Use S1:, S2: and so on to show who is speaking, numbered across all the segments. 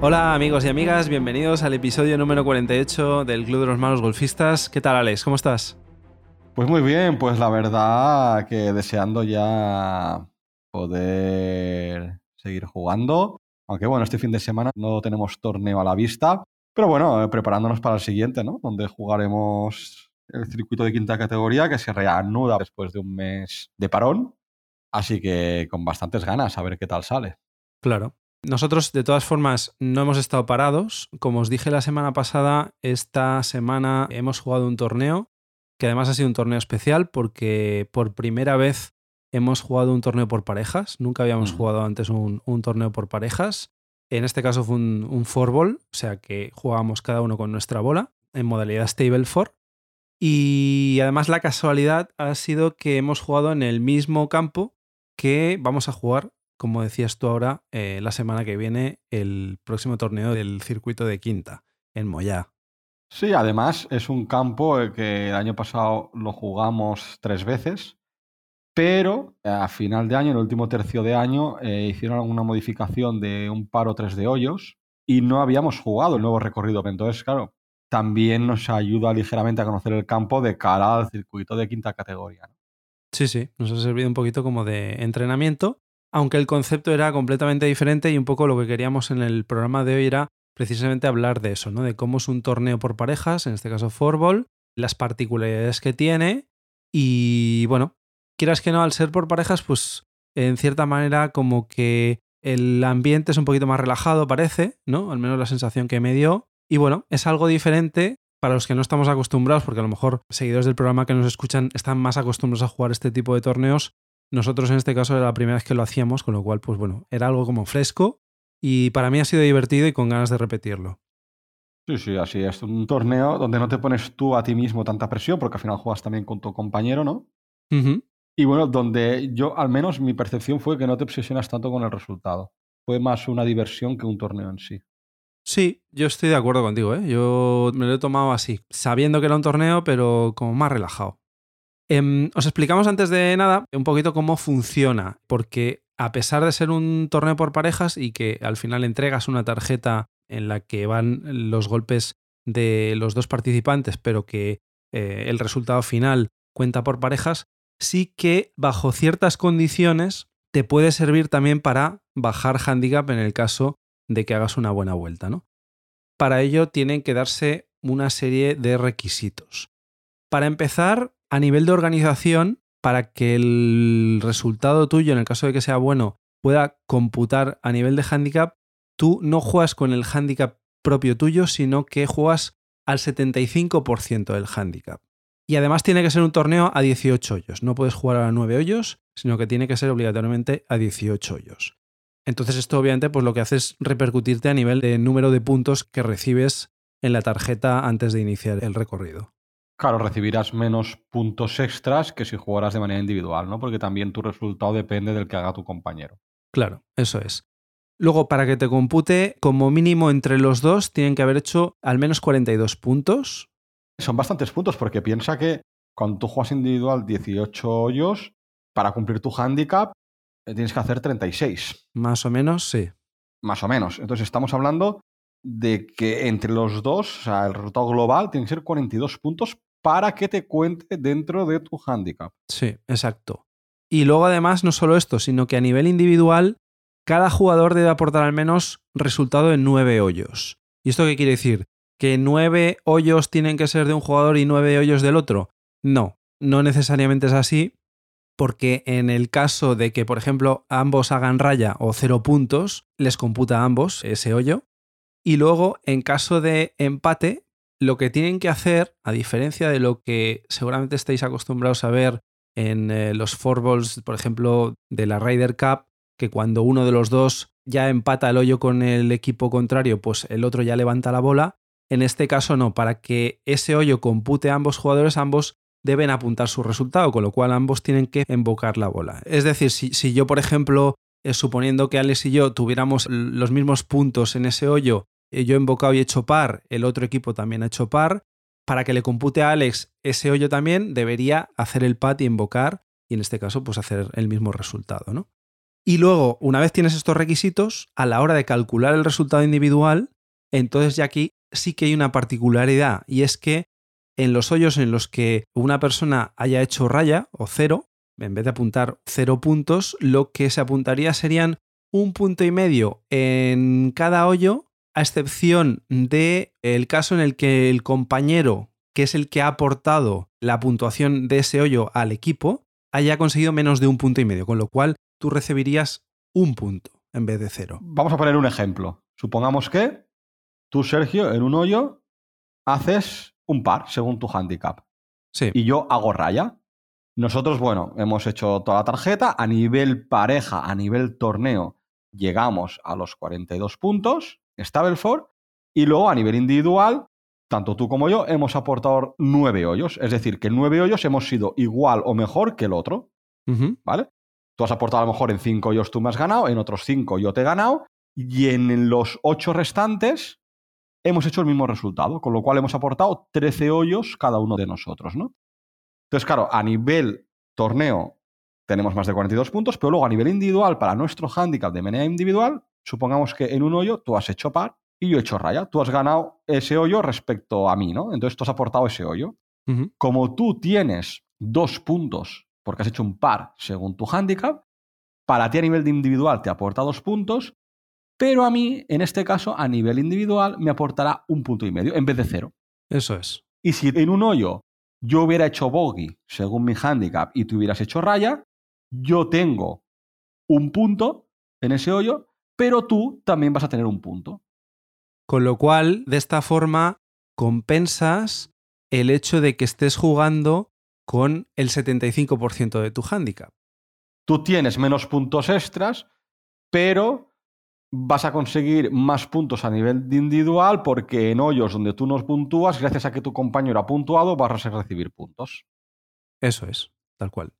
S1: Hola amigos y amigas, bienvenidos al episodio número 48 del Club de los Malos Golfistas. ¿Qué tal Alex? ¿Cómo estás?
S2: Pues muy bien, pues la verdad que deseando ya poder seguir jugando. Aunque bueno, este fin de semana no tenemos torneo a la vista, pero bueno, preparándonos para el siguiente, ¿no? Donde jugaremos el circuito de quinta categoría que se reanuda después de un mes de parón. Así que con bastantes ganas a ver qué tal sale.
S1: Claro. Nosotros, de todas formas, no hemos estado parados. Como os dije la semana pasada, esta semana hemos jugado un torneo, que además ha sido un torneo especial porque por primera vez hemos jugado un torneo por parejas. Nunca habíamos jugado antes un, torneo por parejas. En este caso fue un, un four ball, o sea que jugábamos cada uno con nuestra bola en modalidad stable four. Y además la casualidad ha sido que hemos jugado en el mismo campo que vamos a jugar como decías tú ahora, eh, la semana que viene el próximo torneo del circuito de Quinta, en Moyá.
S2: Sí, además es un campo que el año pasado lo jugamos tres veces, pero a final de año, en el último tercio de año, eh, hicieron alguna modificación de un par o tres de hoyos y no habíamos jugado el nuevo recorrido. Entonces, claro, también nos ayuda ligeramente a conocer el campo de cara al circuito de quinta categoría.
S1: Sí, sí, nos ha servido un poquito como de entrenamiento aunque el concepto era completamente diferente y un poco lo que queríamos en el programa de hoy era precisamente hablar de eso, ¿no? De cómo es un torneo por parejas, en este caso Forball, las particularidades que tiene y bueno, quieras que no, al ser por parejas, pues en cierta manera como que el ambiente es un poquito más relajado, parece, ¿no? Al menos la sensación que me dio. Y bueno, es algo diferente para los que no estamos acostumbrados, porque a lo mejor seguidores del programa que nos escuchan están más acostumbrados a jugar este tipo de torneos, nosotros en este caso era la primera vez que lo hacíamos, con lo cual, pues bueno, era algo como fresco y para mí ha sido divertido y con ganas de repetirlo.
S2: Sí, sí, así es. Un torneo donde no te pones tú a ti mismo tanta presión, porque al final juegas también con tu compañero, ¿no? Y bueno, donde yo, al menos mi percepción fue que no te obsesionas tanto con el resultado. Fue más una diversión que un torneo en sí.
S1: Sí, yo estoy de acuerdo contigo, ¿eh? Yo me lo he tomado así, sabiendo que era un torneo, pero como más relajado. Em, os explicamos antes de nada un poquito cómo funciona, porque a pesar de ser un torneo por parejas y que al final entregas una tarjeta en la que van los golpes de los dos participantes, pero que eh, el resultado final cuenta por parejas, sí que bajo ciertas condiciones te puede servir también para bajar handicap en el caso de que hagas una buena vuelta. ¿no? Para ello tienen que darse una serie de requisitos. Para empezar, a nivel de organización, para que el resultado tuyo, en el caso de que sea bueno, pueda computar a nivel de handicap, tú no juegas con el handicap propio tuyo, sino que juegas al 75% del handicap. Y además tiene que ser un torneo a 18 hoyos. No puedes jugar a 9 hoyos, sino que tiene que ser obligatoriamente a 18 hoyos. Entonces esto obviamente pues lo que hace es repercutirte a nivel de número de puntos que recibes en la tarjeta antes de iniciar el recorrido.
S2: Claro, recibirás menos puntos extras que si jugaras de manera individual, ¿no? Porque también tu resultado depende del que haga tu compañero.
S1: Claro, eso es. Luego, para que te compute, como mínimo entre los dos tienen que haber hecho al menos 42 puntos.
S2: Son bastantes puntos porque piensa que cuando tú juegas individual 18 hoyos, para cumplir tu handicap tienes que hacer 36.
S1: Más o menos, sí.
S2: Más o menos. Entonces estamos hablando de que entre los dos, o sea, el resultado global tiene que ser 42 puntos para que te cuente dentro de tu handicap.
S1: Sí, exacto. Y luego además no solo esto, sino que a nivel individual, cada jugador debe aportar al menos resultado en nueve hoyos. ¿Y esto qué quiere decir? ¿Que nueve hoyos tienen que ser de un jugador y nueve hoyos del otro? No, no necesariamente es así, porque en el caso de que, por ejemplo, ambos hagan raya o cero puntos, les computa a ambos ese hoyo. Y luego, en caso de empate, lo que tienen que hacer, a diferencia de lo que seguramente estáis acostumbrados a ver en eh, los four balls, por ejemplo, de la Ryder Cup, que cuando uno de los dos ya empata el hoyo con el equipo contrario, pues el otro ya levanta la bola. En este caso no, para que ese hoyo compute a ambos jugadores, ambos deben apuntar su resultado, con lo cual ambos tienen que invocar la bola. Es decir, si, si yo, por ejemplo, eh, suponiendo que Alex y yo tuviéramos los mismos puntos en ese hoyo eh, yo he invocado y he hecho par, el otro equipo también ha hecho par. Para que le compute a Alex ese hoyo también, debería hacer el pat y invocar, y en este caso, pues hacer el mismo resultado, ¿no? Y luego, una vez tienes estos requisitos, a la hora de calcular el resultado individual, entonces ya aquí sí que hay una particularidad y es que en los hoyos en los que una persona haya hecho raya o cero, en vez de apuntar cero puntos, lo que se apuntaría serían un punto y medio en cada hoyo, a excepción del el caso en el que el compañero, que es el que ha aportado la puntuación de ese hoyo al equipo, haya conseguido menos de un punto y medio, con lo cual tú recibirías un punto en vez de cero.
S2: Vamos a poner un ejemplo. Supongamos que tú, Sergio, en un hoyo haces un par según tu handicap.
S1: Sí.
S2: Y yo hago raya. Nosotros, bueno, hemos hecho toda la tarjeta. A nivel pareja, a nivel torneo, llegamos a los 42 puntos, Stableford. Y luego a nivel individual, tanto tú como yo hemos aportado nueve hoyos. Es decir, que en nueve hoyos hemos sido igual o mejor que el otro. ¿Vale? Tú has aportado a lo mejor en cinco hoyos tú me has ganado, en otros cinco yo te he ganado. Y en los ocho restantes hemos hecho el mismo resultado, con lo cual hemos aportado 13 hoyos cada uno de nosotros, ¿no? Entonces, claro, a nivel torneo tenemos más de 42 puntos, pero luego a nivel individual, para nuestro handicap de manera individual, supongamos que en un hoyo tú has hecho par y yo he hecho raya. Tú has ganado ese hoyo respecto a mí, ¿no? Entonces tú has aportado ese hoyo. Como tú tienes dos puntos porque has hecho un par según tu handicap, para ti a nivel de individual te aporta dos puntos, pero a mí, en este caso, a nivel individual, me aportará un punto y medio en vez de cero.
S1: Eso es.
S2: Y si en un hoyo yo hubiera hecho bogey según mi handicap y tú hubieras hecho raya, yo tengo un punto en ese hoyo, pero tú también vas a tener un punto.
S1: Con lo cual, de esta forma, compensas el hecho de que estés jugando con el 75% de tu handicap.
S2: Tú tienes menos puntos extras, pero vas a conseguir más puntos a nivel individual porque en hoyos donde tú nos puntúas, gracias a que tu compañero ha puntuado, vas a recibir puntos.
S1: Eso es, tal cual.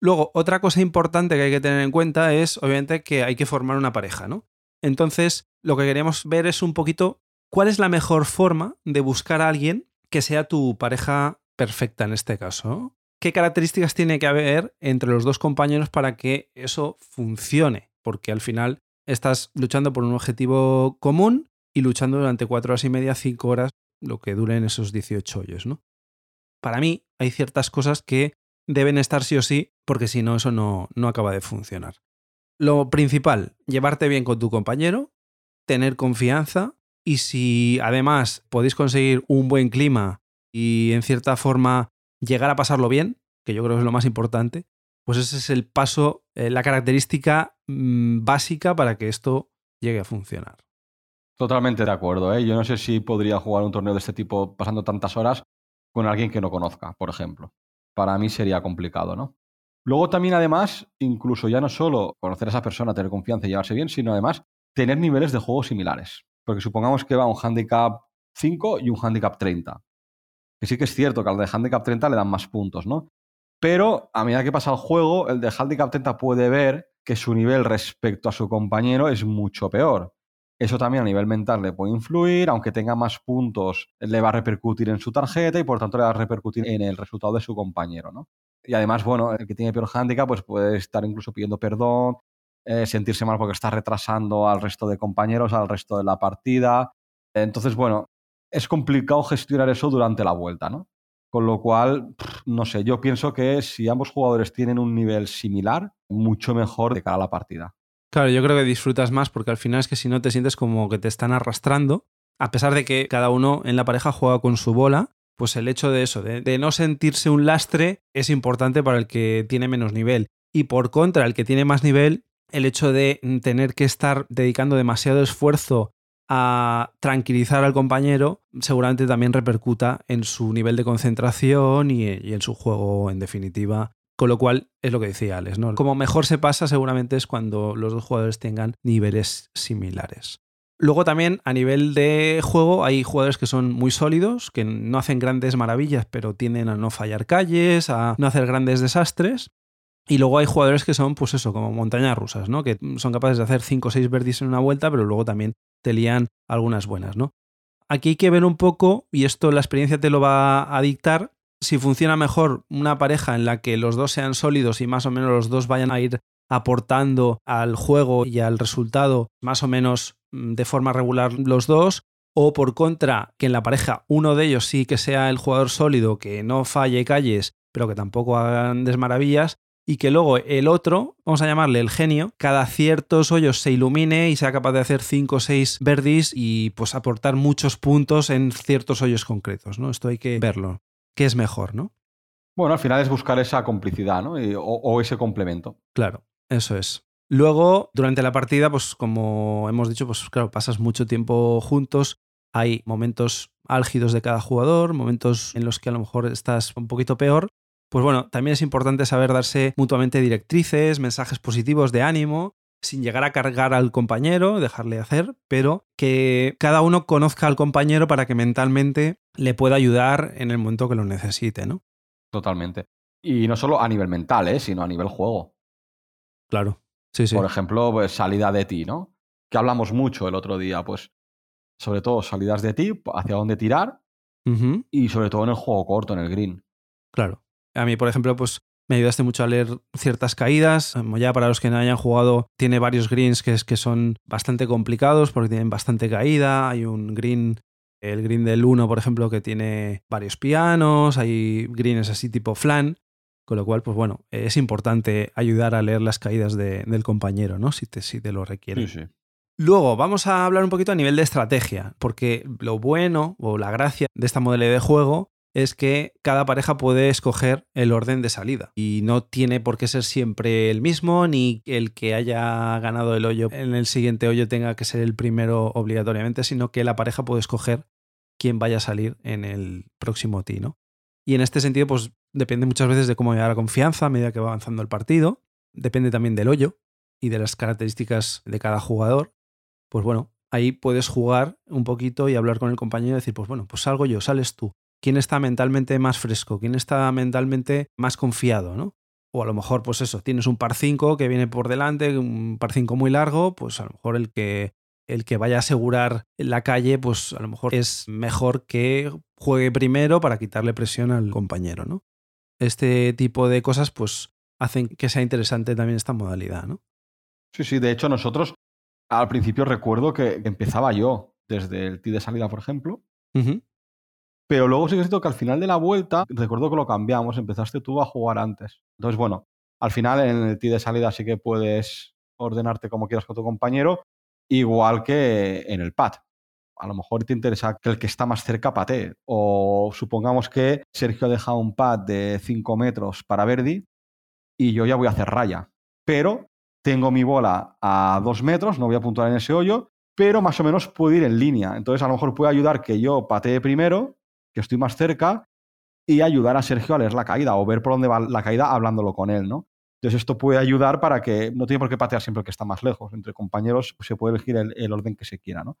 S1: Luego, otra cosa importante que hay que tener en cuenta es, obviamente, que hay que formar una pareja, ¿no? Entonces, lo que queríamos ver es un poquito cuál es la mejor forma de buscar a alguien que sea tu pareja perfecta en este caso. ¿no? ¿Qué características tiene que haber entre los dos compañeros para que eso funcione? Porque al final estás luchando por un objetivo común y luchando durante cuatro horas y media, cinco horas, lo que duren esos 18 hoyos, ¿no? Para mí hay ciertas cosas que deben estar sí o sí, porque si no, eso no, no acaba de funcionar. Lo principal, llevarte bien con tu compañero, tener confianza y si además podéis conseguir un buen clima y en cierta forma llegar a pasarlo bien, que yo creo que es lo más importante, pues ese es el paso, eh, la característica mm, básica para que esto llegue a funcionar.
S2: Totalmente de acuerdo. ¿eh? Yo no sé si podría jugar un torneo de este tipo pasando tantas horas con alguien que no conozca, por ejemplo. Para mí sería complicado, ¿no? Luego también, además, incluso ya no solo conocer a esa persona, tener confianza y llevarse bien, sino además tener niveles de juego similares. Porque supongamos que va un handicap 5 y un handicap 30. Que sí que es cierto que al de handicap 30 le dan más puntos, ¿no? Pero a medida que pasa el juego, el de handicap 30 puede ver que su nivel respecto a su compañero es mucho peor. Eso también a nivel mental le puede influir, aunque tenga más puntos, le va a repercutir en su tarjeta y por tanto le va a repercutir en el resultado de su compañero, ¿no? Y además, bueno, el que tiene peor handicap pues puede estar incluso pidiendo perdón, eh, sentirse mal porque está retrasando al resto de compañeros, al resto de la partida. Entonces, bueno, es complicado gestionar eso durante la vuelta, ¿no? Con lo cual, no sé, yo pienso que si ambos jugadores tienen un nivel similar, mucho mejor de cara a la partida.
S1: Claro, yo creo que disfrutas más porque al final es que si no te sientes como que te están arrastrando, a pesar de que cada uno en la pareja juega con su bola, pues el hecho de eso, de, de no sentirse un lastre, es importante para el que tiene menos nivel. Y por contra, el que tiene más nivel, el hecho de tener que estar dedicando demasiado esfuerzo a tranquilizar al compañero, seguramente también repercuta en su nivel de concentración y, en su juego en definitiva. Con lo cual es lo que decía Alex, ¿no? Como mejor se pasa seguramente es cuando los dos jugadores tengan niveles similares. Luego también a nivel de juego hay jugadores que son muy sólidos, que no hacen grandes maravillas, pero tienden a no fallar calles, a no hacer grandes desastres. Y luego hay jugadores que son, pues eso, como montañas rusas, ¿no? Que son capaces de hacer 5 o 6 verdis en una vuelta, pero luego también te lían algunas buenas, ¿no? Aquí hay que ver un poco, y esto la experiencia te lo va a dictar, si funciona mejor una pareja en la que los dos sean sólidos y más o menos los dos vayan a ir aportando al juego y al resultado más o menos mm, de forma regular los dos, o por contra, que en la pareja uno de ellos sí que sea el jugador sólido, que no falle calles, pero que tampoco hagan desmaravillas, y que luego el otro, vamos a llamarle el genio, cada ciertos hoyos se ilumine y sea capaz de hacer 5 o 6 verdis y pues aportar muchos puntos en ciertos hoyos concretos, ¿no? Esto hay que verlo. ¿Qué es mejor, no?
S2: Bueno, al final es buscar esa complicidad, ¿no? o ese complemento.
S1: Claro, eso es. Luego, durante la partida, pues como hemos dicho, pues claro, pasas mucho tiempo juntos, hay momentos álgidos de cada jugador, momentos en los que a lo mejor estás un poquito peor. Pues bueno, también es importante saber darse mutuamente directrices, mensajes positivos de ánimo, sin llegar a cargar al compañero, dejarle hacer, pero que cada uno conozca al compañero para que mentalmente le pueda ayudar en el momento que lo necesite, ¿no?
S2: Totalmente. Y no solo a nivel mental, ¿eh? sino a nivel juego.
S1: Claro. Sí, sí.
S2: Por ejemplo, pues, salida de ti, ¿no? Que hablamos mucho el otro día, pues sobre todo salidas de ti, hacia dónde tirar y sobre todo en el juego corto, en el green.
S1: Claro. A mí, por ejemplo, pues me ayudaste mucho a leer ciertas caídas. Ya para los que no hayan jugado, tiene varios greens que, es, que son bastante complicados porque tienen bastante caída. Hay un green, el green del 1, por ejemplo, que tiene varios pianos. Hay greens así tipo flan. Con lo cual, pues bueno, es importante ayudar a leer las caídas del compañero, ¿no? Si te, si te lo requiere.
S2: Sí, sí.
S1: Luego vamos a hablar un poquito a nivel de estrategia, porque lo bueno o la gracia de esta modalidad de juego es que cada pareja puede escoger el orden de salida y no tiene por qué ser siempre el mismo ni el que haya ganado el hoyo en el siguiente hoyo tenga que ser el primero obligatoriamente, sino que la pareja puede escoger quién vaya a salir en el próximo tino. Y en este sentido, pues depende muchas veces de cómo vaya la confianza a medida que va avanzando el partido, depende también del hoyo y de las características de cada jugador pues bueno, ahí puedes jugar un poquito y hablar con el compañero y decir, pues bueno, pues salgo yo, sales tú. ¿Quién está mentalmente más fresco? ¿Quién está mentalmente más confiado? ¿no? O a lo mejor, pues eso, tienes un par 5 que viene por delante, un par 5 muy largo, pues a lo mejor el que, el que vaya a asegurar la calle, pues a lo mejor es mejor que juegue primero para quitarle presión al compañero, ¿no? Este tipo de cosas, pues hacen que sea interesante también esta modalidad, ¿no?
S2: Sí, sí, de hecho nosotros al principio recuerdo que empezaba yo desde el tee de salida, por ejemplo. Pero luego sí que es cierto que al final de la vuelta, recuerdo que lo cambiamos, empezaste tú a jugar antes. Entonces, bueno, al final en el tee de salida sí que puedes ordenarte como quieras con tu compañero, igual que en el pad. A lo mejor te interesa que el que está más cerca patee. O supongamos que Sergio ha dejado un pad de 5 metros para Verdi y yo ya voy a hacer raya. Pero tengo mi bola a dos metros, no voy a puntuar en ese hoyo, pero más o menos puedo ir en línea. Entonces a lo mejor puede ayudar que yo patee primero, que estoy más cerca, y ayudar a Sergio a leer la caída o ver por dónde va la caída hablándolo con él, ¿no? Entonces esto puede ayudar para que no tiene por qué patear siempre el que está más lejos. Entre compañeros pues, se puede elegir el, orden que se quiera, ¿no?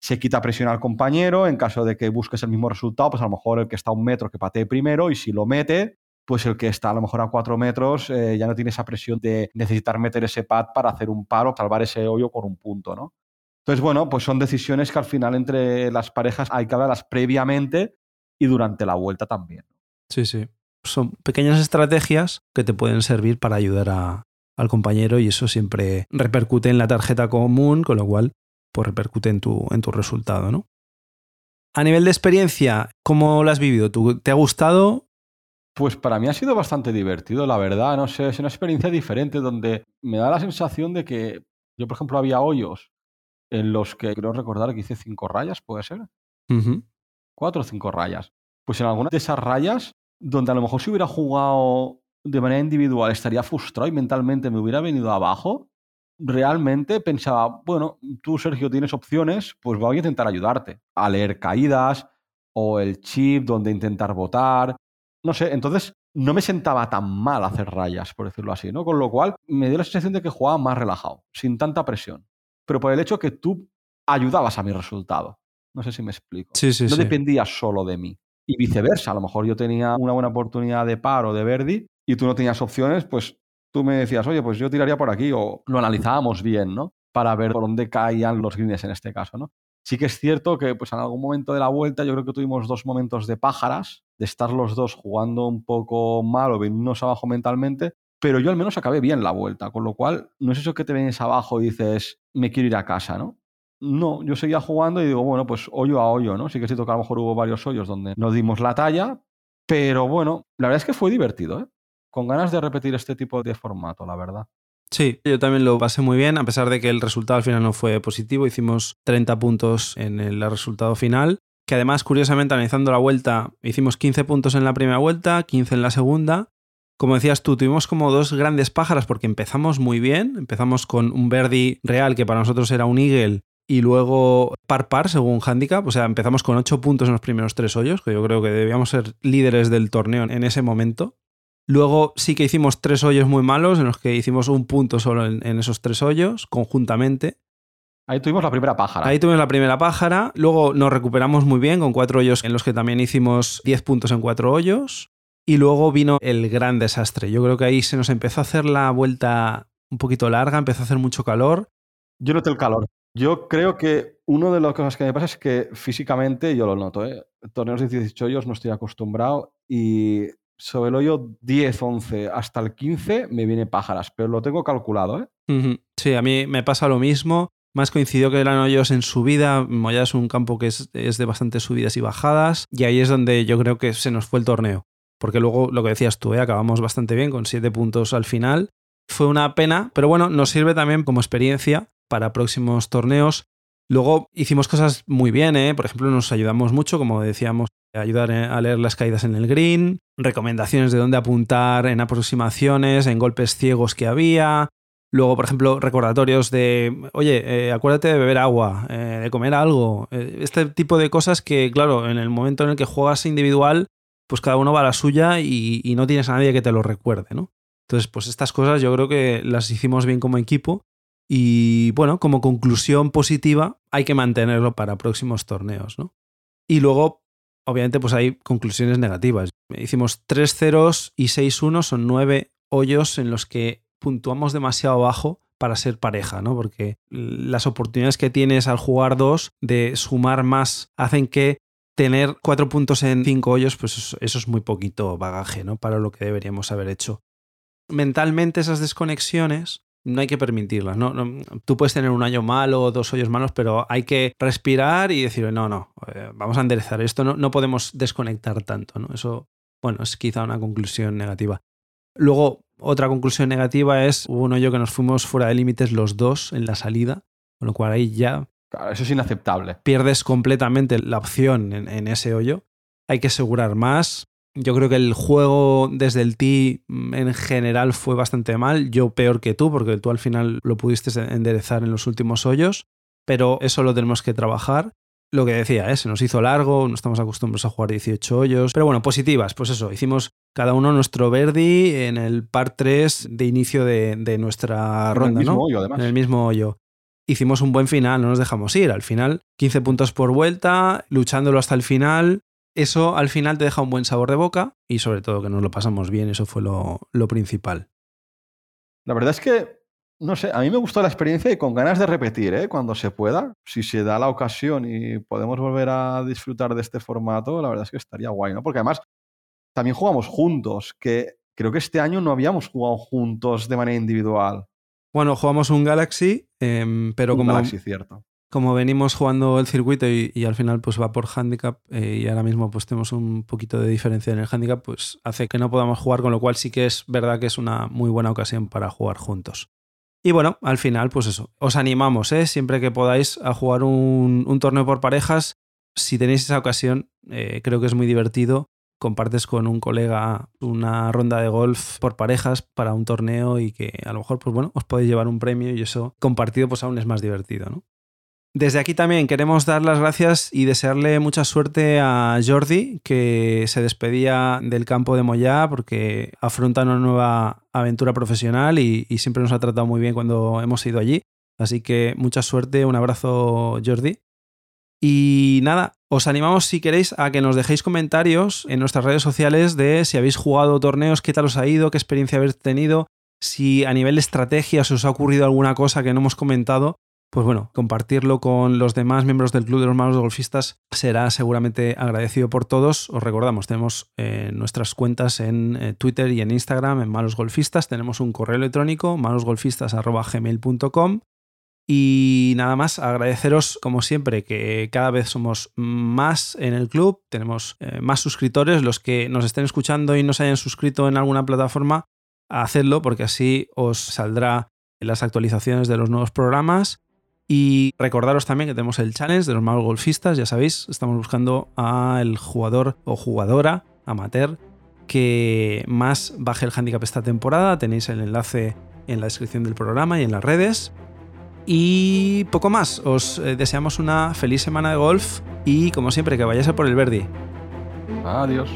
S2: Se quita presión al compañero en caso de que busques el mismo resultado, pues a lo mejor el que está a un metro que patee primero y si lo mete, pues el que está a lo mejor a cuatro metros eh, ya no tiene esa presión de necesitar meter ese pad para hacer un paro, salvar ese hoyo con un punto, ¿no? Entonces, bueno, pues son decisiones que al final entre las parejas hay que hablarlas previamente y durante la vuelta también.
S1: Sí, sí. Son pequeñas estrategias que te pueden servir para ayudar al compañero y eso siempre repercute en la tarjeta común, con lo cual pues repercute en tu, en tu resultado, ¿no? A nivel de experiencia, ¿cómo lo has vivido tú? ¿Te ha gustado?
S2: Pues para mí ha sido bastante divertido, la verdad. No sé, es una experiencia diferente donde me da la sensación de que yo, por ejemplo, había hoyos en los que creo recordar que hice cinco rayas, ¿puede ser? Cuatro o cinco rayas. Pues en algunas de esas rayas, donde a lo mejor si hubiera jugado de manera individual estaría frustrado y mentalmente me hubiera venido abajo, realmente pensaba, bueno, tú Sergio tienes opciones, pues voy a intentar ayudarte a leer caídas o el chip donde intentar votar no sé, entonces no me sentaba tan mal hacer rayas, por decirlo así, ¿no? Con lo cual me dio la sensación de que jugaba más relajado, sin tanta presión. Pero por el hecho que tú ayudabas a mi resultado. No sé si me explico.
S1: Sí, sí,
S2: no dependía solo de mí. Y viceversa, a lo mejor yo tenía una buena oportunidad de par o de Verdi y tú no tenías opciones, pues tú me decías, oye, pues yo tiraría por aquí o lo analizábamos bien, ¿no? Para ver por dónde caían los greens en este caso, ¿no? Sí que es cierto que pues en algún momento de la vuelta yo creo que tuvimos dos momentos de pájaras, de estar los dos jugando un poco mal o venirnos abajo mentalmente, pero yo al menos acabé bien la vuelta, con lo cual no es eso que te vienes abajo y dices, me quiero ir a casa, ¿no? No, yo seguía jugando y digo, bueno, pues hoyo a hoyo, ¿no? Sí que es cierto a lo mejor hubo varios hoyos donde no dimos la talla, pero bueno, la verdad es que fue divertido, ¿eh? Con ganas de repetir este tipo de formato, la verdad.
S1: Sí, yo también lo pasé muy bien, a pesar de que el resultado al final no fue positivo. Hicimos 30 puntos en el resultado final, que además, curiosamente, analizando la vuelta, hicimos 15 puntos en la primera vuelta, 15 en la segunda. Como decías tú, tuvimos como dos grandes pájaras porque empezamos muy bien. Empezamos con un Verdi real, que para nosotros era un Eagle, y luego par par según handicap. O sea, empezamos con 8 puntos en los primeros tres hoyos, que yo creo que debíamos ser líderes del torneo en ese momento. Luego sí que hicimos tres hoyos muy malos, en los que hicimos un punto solo en, esos tres hoyos, conjuntamente.
S2: Ahí tuvimos la primera pájara.
S1: Ahí tuvimos la primera pájara. Luego nos recuperamos muy bien con cuatro hoyos en los que también hicimos 10 puntos en cuatro hoyos. Y luego vino el gran desastre. Yo creo que ahí se nos empezó a hacer la vuelta un poquito larga, empezó a hacer mucho calor.
S2: Yo noté el calor. Yo creo que una de las cosas que me pasa es que físicamente yo lo noto. ¿eh? Torneos de 18 hoyos no estoy acostumbrado y sobre el hoyo 10, 11 hasta el 15 me viene pájaras, pero lo tengo calculado,
S1: ¿eh? Sí, a mí me pasa lo mismo. Más coincidió que eran hoyos en subida. Moya es un campo que es, de bastantes subidas y bajadas. Y ahí es donde yo creo que se nos fue el torneo. Porque luego, lo que decías tú, ¿eh? acabamos bastante bien con 7 puntos al final. Fue una pena, pero bueno, nos sirve también como experiencia para próximos torneos. Luego hicimos cosas muy bien, ¿eh? por ejemplo, nos ayudamos mucho, como decíamos, ayudar eh, a leer las caídas en el green, recomendaciones de dónde apuntar en aproximaciones, en golpes ciegos que había. Luego, por ejemplo, recordatorios de, oye, eh, acuérdate de beber agua, de comer algo. este tipo de cosas que, claro, en el momento en el que juegas individual, pues cada uno va a la suya y, y no tienes a nadie que te lo recuerde, ¿no? Entonces, pues estas cosas yo creo que las hicimos bien como equipo y bueno, como conclusión positiva, hay que mantenerlo para próximos torneos, ¿no? Y luego, obviamente, pues hay conclusiones negativas. Hicimos 3 ceros y 6 1 son 9 hoyos en los que puntuamos demasiado bajo para ser pareja, ¿no? Porque las oportunidades que tienes al jugar dos de sumar más hacen que tener cuatro puntos en cinco hoyos, pues eso, es muy poquito bagaje, ¿no? Para lo que deberíamos haber hecho. Mentalmente esas desconexiones no hay que permitirlas. ¿no? tú puedes tener un año malo o dos hoyos malos, pero hay que respirar y decir, no, no, eh, vamos a enderezar esto, no, no podemos desconectar tanto. ¿no? Eso, bueno, es quizá una conclusión negativa. Luego, otra conclusión negativa es, hubo un hoyo que nos fuimos fuera de límites los dos en la salida, con lo cual ahí ya...
S2: Claro, eso es inaceptable.
S1: Pierdes completamente la opción en, en ese hoyo. Hay que asegurar más, yo creo que el juego desde el tee mm, en general fue bastante mal. Yo peor que tú, porque tú al final lo pudiste enderezar en los últimos hoyos, pero eso lo tenemos que trabajar. Lo que decía, ¿eh? se nos hizo largo, no estamos acostumbrados a jugar 18 hoyos. Pero bueno, positivas, pues eso, hicimos cada uno nuestro Verdi en el par 3 de inicio de, nuestra ronda,
S2: en el
S1: mismo
S2: Hoyo, además.
S1: En el mismo hoyo. Hicimos un buen final, no nos dejamos ir. Al final, 15 puntos por vuelta, luchándolo hasta el final eso al final te deja un buen sabor de boca y sobre todo que nos lo pasamos bien, eso fue lo, principal.
S2: La verdad es que, no sé, a mí me gustó la experiencia y con ganas de repetir, ¿eh? cuando se pueda, si se da la ocasión y podemos volver a disfrutar de este formato, la verdad es que estaría guay, ¿no? Porque además también jugamos juntos, que creo que este año no habíamos jugado juntos de manera individual.
S1: Bueno, jugamos un Galaxy, em, pero
S2: un
S1: como...
S2: Galaxy, cierto
S1: como venimos jugando el circuito y, al final pues va por handicap eh, y ahora mismo pues tenemos un poquito de diferencia en el handicap, pues hace que no podamos jugar, con lo cual sí que es verdad que es una muy buena ocasión para jugar juntos. Y bueno, al final pues eso, os animamos, ¿eh? siempre que podáis a jugar un, torneo por parejas, si tenéis esa ocasión, eh, creo que es muy divertido. Compartes con un colega una ronda de golf por parejas para un torneo y que a lo mejor, pues bueno, os podéis llevar un premio y eso compartido pues aún es más divertido, ¿no? Desde aquí también queremos dar las gracias y desearle mucha suerte a Jordi, que se despedía del campo de Moyá porque afronta una nueva aventura profesional y, siempre nos ha tratado muy bien cuando hemos ido allí. Así que mucha suerte, un abrazo Jordi. Y nada, os animamos si queréis a que nos dejéis comentarios en nuestras redes sociales de si habéis jugado torneos, qué tal os ha ido, qué experiencia habéis tenido, si a nivel de estrategia os ha ocurrido alguna cosa que no hemos comentado pues bueno, compartirlo con los demás miembros del Club de los Malos Golfistas será seguramente agradecido por todos. Os recordamos, tenemos eh, nuestras cuentas en eh, Twitter y en Instagram en Malos Golfistas, tenemos un correo electrónico malosgolfistas.gmail.com y nada más, agradeceros como siempre que cada vez somos más en el club, tenemos eh, más suscriptores, los que nos estén escuchando y no se hayan suscrito en alguna plataforma, hacedlo porque así os saldrá las actualizaciones de los nuevos programas y recordaros también que tenemos el challenge de los magos golfistas, ya sabéis, estamos buscando al jugador o jugadora amateur que más baje el handicap esta temporada. Tenéis el enlace en la descripción del programa y en las redes. Y poco más, os eh, deseamos una feliz semana de golf y como siempre que vayáis a por el Verdi.
S2: Adiós.